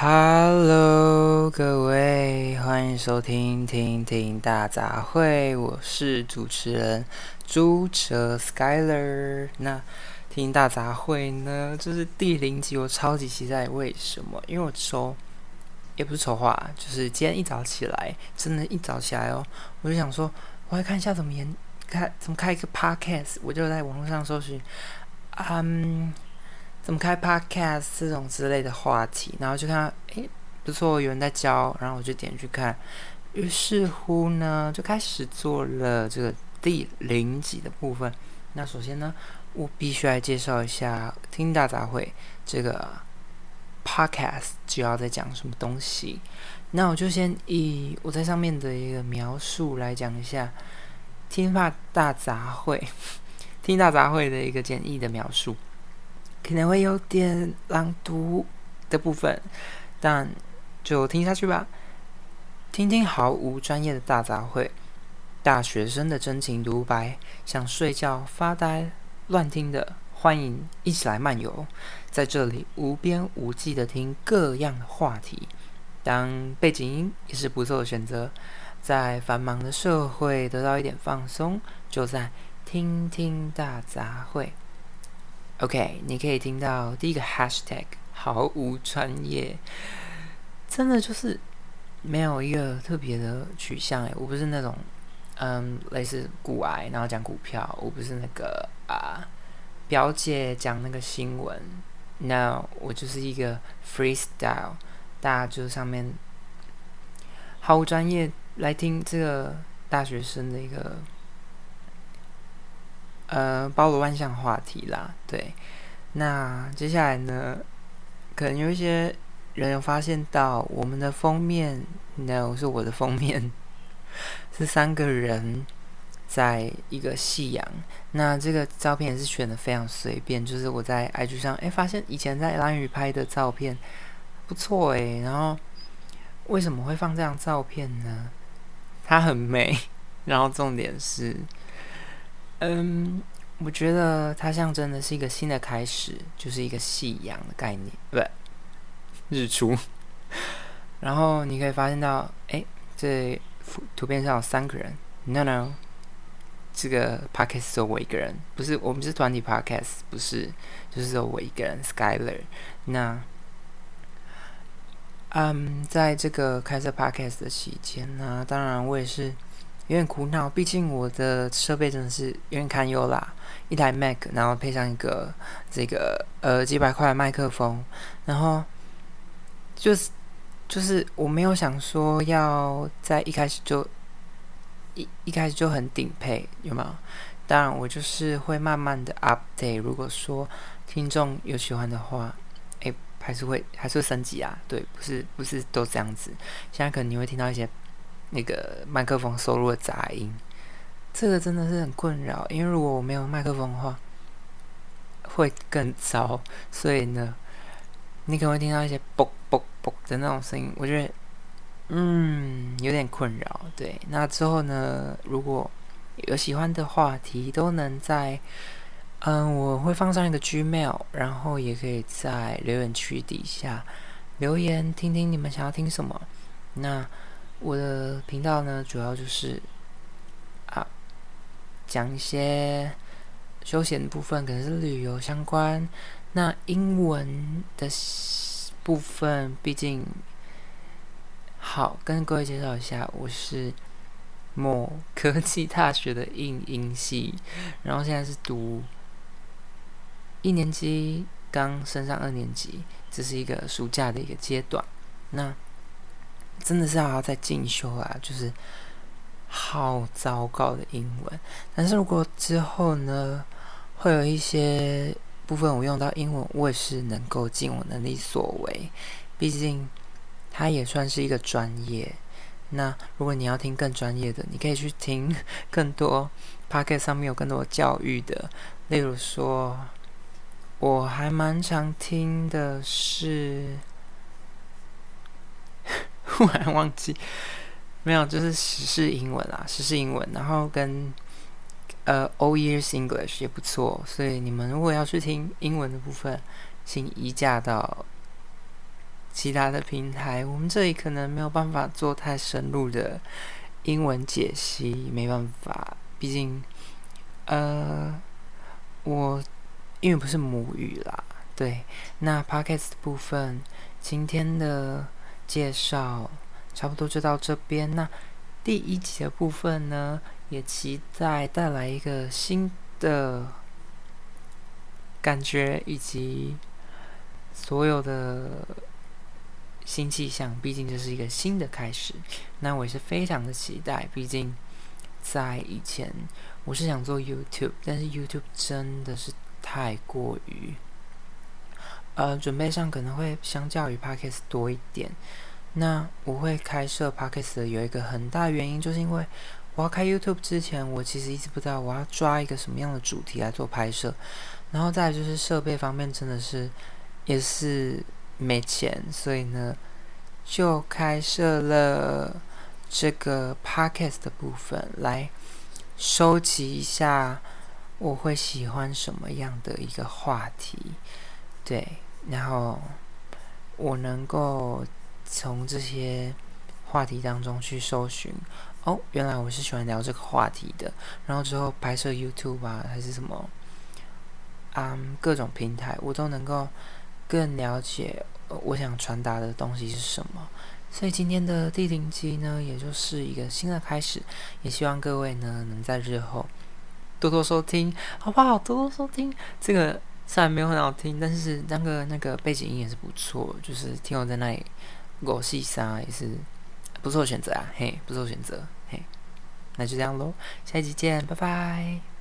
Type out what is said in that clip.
Hello，各位，欢迎收听《听听大杂烩》，我是主持人朱哲 Skyler。那《听听大杂烩》呢，这是第零集，我超级期待。为什么？因为我筹，也不是筹划，就是今天一早起来，真的，一早起来哦，我就想说，我来看一下怎么演，开怎么开一个 Podcast，我就在网络上搜寻，嗯。怎么开 podcast 这种之类的话题，然后就看，诶，不错，有人在教，然后我就点去看，于是乎呢，就开始做了这个第零集的部分。那首先呢，我必须来介绍一下《听大杂烩》这个 podcast 主要在讲什么东西。那我就先以我在上面的一个描述来讲一下《听话大杂烩》《听大杂烩》的一个简易的描述。可能会有点朗读的部分，但就听下去吧。听听毫无专业的大杂烩，大学生的真情独白，想睡觉发呆乱听的，欢迎一起来漫游，在这里无边无际的听各样的话题，当背景音也是不错的选择。在繁忙的社会得到一点放松，就在听听大杂烩。OK，你可以听到第一个 Hashtag 毫无专业，真的就是没有一个特别的取向诶，我不是那种嗯类似股癌，然后讲股票，我不是那个啊表姐讲那个新闻，No，我就是一个 Freestyle，大家就上面毫无专业来听这个大学生的一个。呃，包罗万象话题啦，对。那接下来呢，可能有一些人有发现到我们的封面，no 是我的封面，是三个人在一个夕阳。那这个照片也是选的非常随便，就是我在 IG 上哎发现以前在蓝雨拍的照片不错哎，然后为什么会放这张照片呢？它很美，然后重点是。嗯，我觉得它象征的是一个新的开始，就是一个夕阳的概念，不，日出。然后你可以发现到，哎，这图片上有三个人，no no，这个 podcast 只有我一个人，不是我们是团体 podcast，不是，就是只有我一个人，Skyler。那，嗯，在这个开设 podcast 的期间呢，当然我也是。有点苦恼，毕竟我的设备真的是有点堪忧啦。一台 Mac，然后配上一个这个呃几百块的麦克风，然后就是就是我没有想说要在一开始就一一开始就很顶配，有没有？当然，我就是会慢慢的 update。如果说听众有喜欢的话，哎，还是会还是会升级啊。对，不是不是都这样子。现在可能你会听到一些。那个麦克风收入的杂音，这个真的是很困扰。因为如果我没有麦克风的话，会更糟。所以呢，你可能会听到一些“啵啵啵”的那种声音，我觉得，嗯，有点困扰。对，那之后呢，如果有喜欢的话题，都能在，嗯，我会放上一个 Gmail，然后也可以在留言区底下留言，听听你们想要听什么。那。我的频道呢，主要就是啊，讲一些休闲的部分，可能是旅游相关。那英文的部分，毕竟好跟各位介绍一下，我是某科技大学的英英系，然后现在是读一年级，刚升上二年级，这是一个暑假的一个阶段。那真的是要在进修啊，就是好糟糕的英文。但是如果之后呢，会有一些部分我用到英文，我也是能够尽我能力所为。毕竟它也算是一个专业。那如果你要听更专业的，你可以去听更多 p o c k e t 上面有更多教育的。例如说，我还蛮常听的是。突然忘记，没有，就是时事英文啊，时事英文，然后跟呃，All Years English 也不错，所以你们如果要去听英文的部分，请移驾到其他的平台，我们这里可能没有办法做太深入的英文解析，没办法，毕竟，呃，我因为不是母语啦，对。那 podcast 部分，今天的介绍差不多就到这边。那第一集的部分呢，也期待带来一个新的感觉以及所有的。新气象，毕竟这是一个新的开始。那我也是非常的期待，毕竟在以前我是想做 YouTube，但是 YouTube 真的是太过于……呃，准备上可能会相较于 Podcast 多一点。那我会开设 Podcast 的有一个很大原因，就是因为我要开 YouTube 之前，我其实一直不知道我要抓一个什么样的主题来做拍摄。然后再就是设备方面，真的是也是。没钱，所以呢，就开设了这个 podcast 的部分，来收集一下我会喜欢什么样的一个话题，对，然后我能够从这些话题当中去搜寻，哦，原来我是喜欢聊这个话题的，然后之后拍摄 YouTube 啊，还是什么，嗯，各种平台，我都能够。更了解我想传达的东西是什么，所以今天的第零集呢，也就是一个新的开始，也希望各位呢能在日后多多收听，好不好？多多收听，这个虽然没有很好听，但是那个那个背景音也是不错，就是听我在那里我细沙也是不错选择啊，嘿，不错选择，嘿，那就这样喽，下一集见，拜拜。